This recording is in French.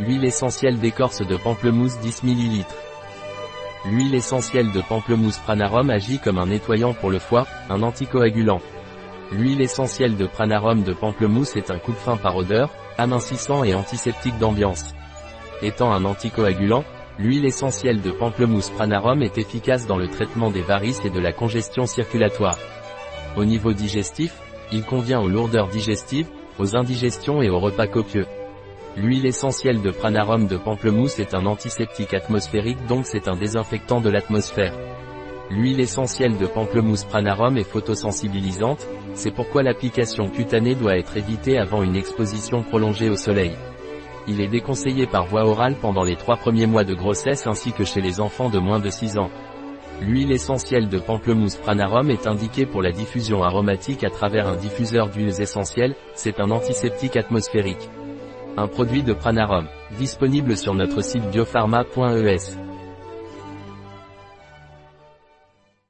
Huile essentielle d'écorce de pamplemousse 10 ml. L'huile essentielle de pamplemousse Pranarum agit comme un nettoyant pour le foie, un anticoagulant. L'huile essentielle de Pranarum de pamplemousse est un coupe-fin par odeur, amincissant et antiseptique d'ambiance. Étant un anticoagulant, l'huile essentielle de pamplemousse Pranarum est efficace dans le traitement des varices et de la congestion circulatoire. Au niveau digestif, il convient aux lourdeurs digestives, aux indigestions et aux repas copieux. L'huile essentielle de pranarum de pamplemousse est un antiseptique atmosphérique donc c'est un désinfectant de l'atmosphère. L'huile essentielle de pamplemousse pranarum est photosensibilisante, c'est pourquoi l'application cutanée doit être évitée avant une exposition prolongée au soleil. Il est déconseillé par voie orale pendant les trois premiers mois de grossesse ainsi que chez les enfants de moins de 6 ans. L'huile essentielle de pamplemousse pranarum est indiquée pour la diffusion aromatique à travers un diffuseur d'huiles essentielles, c'est un antiseptique atmosphérique. Un produit de Pranarum, disponible sur notre site biopharma.es.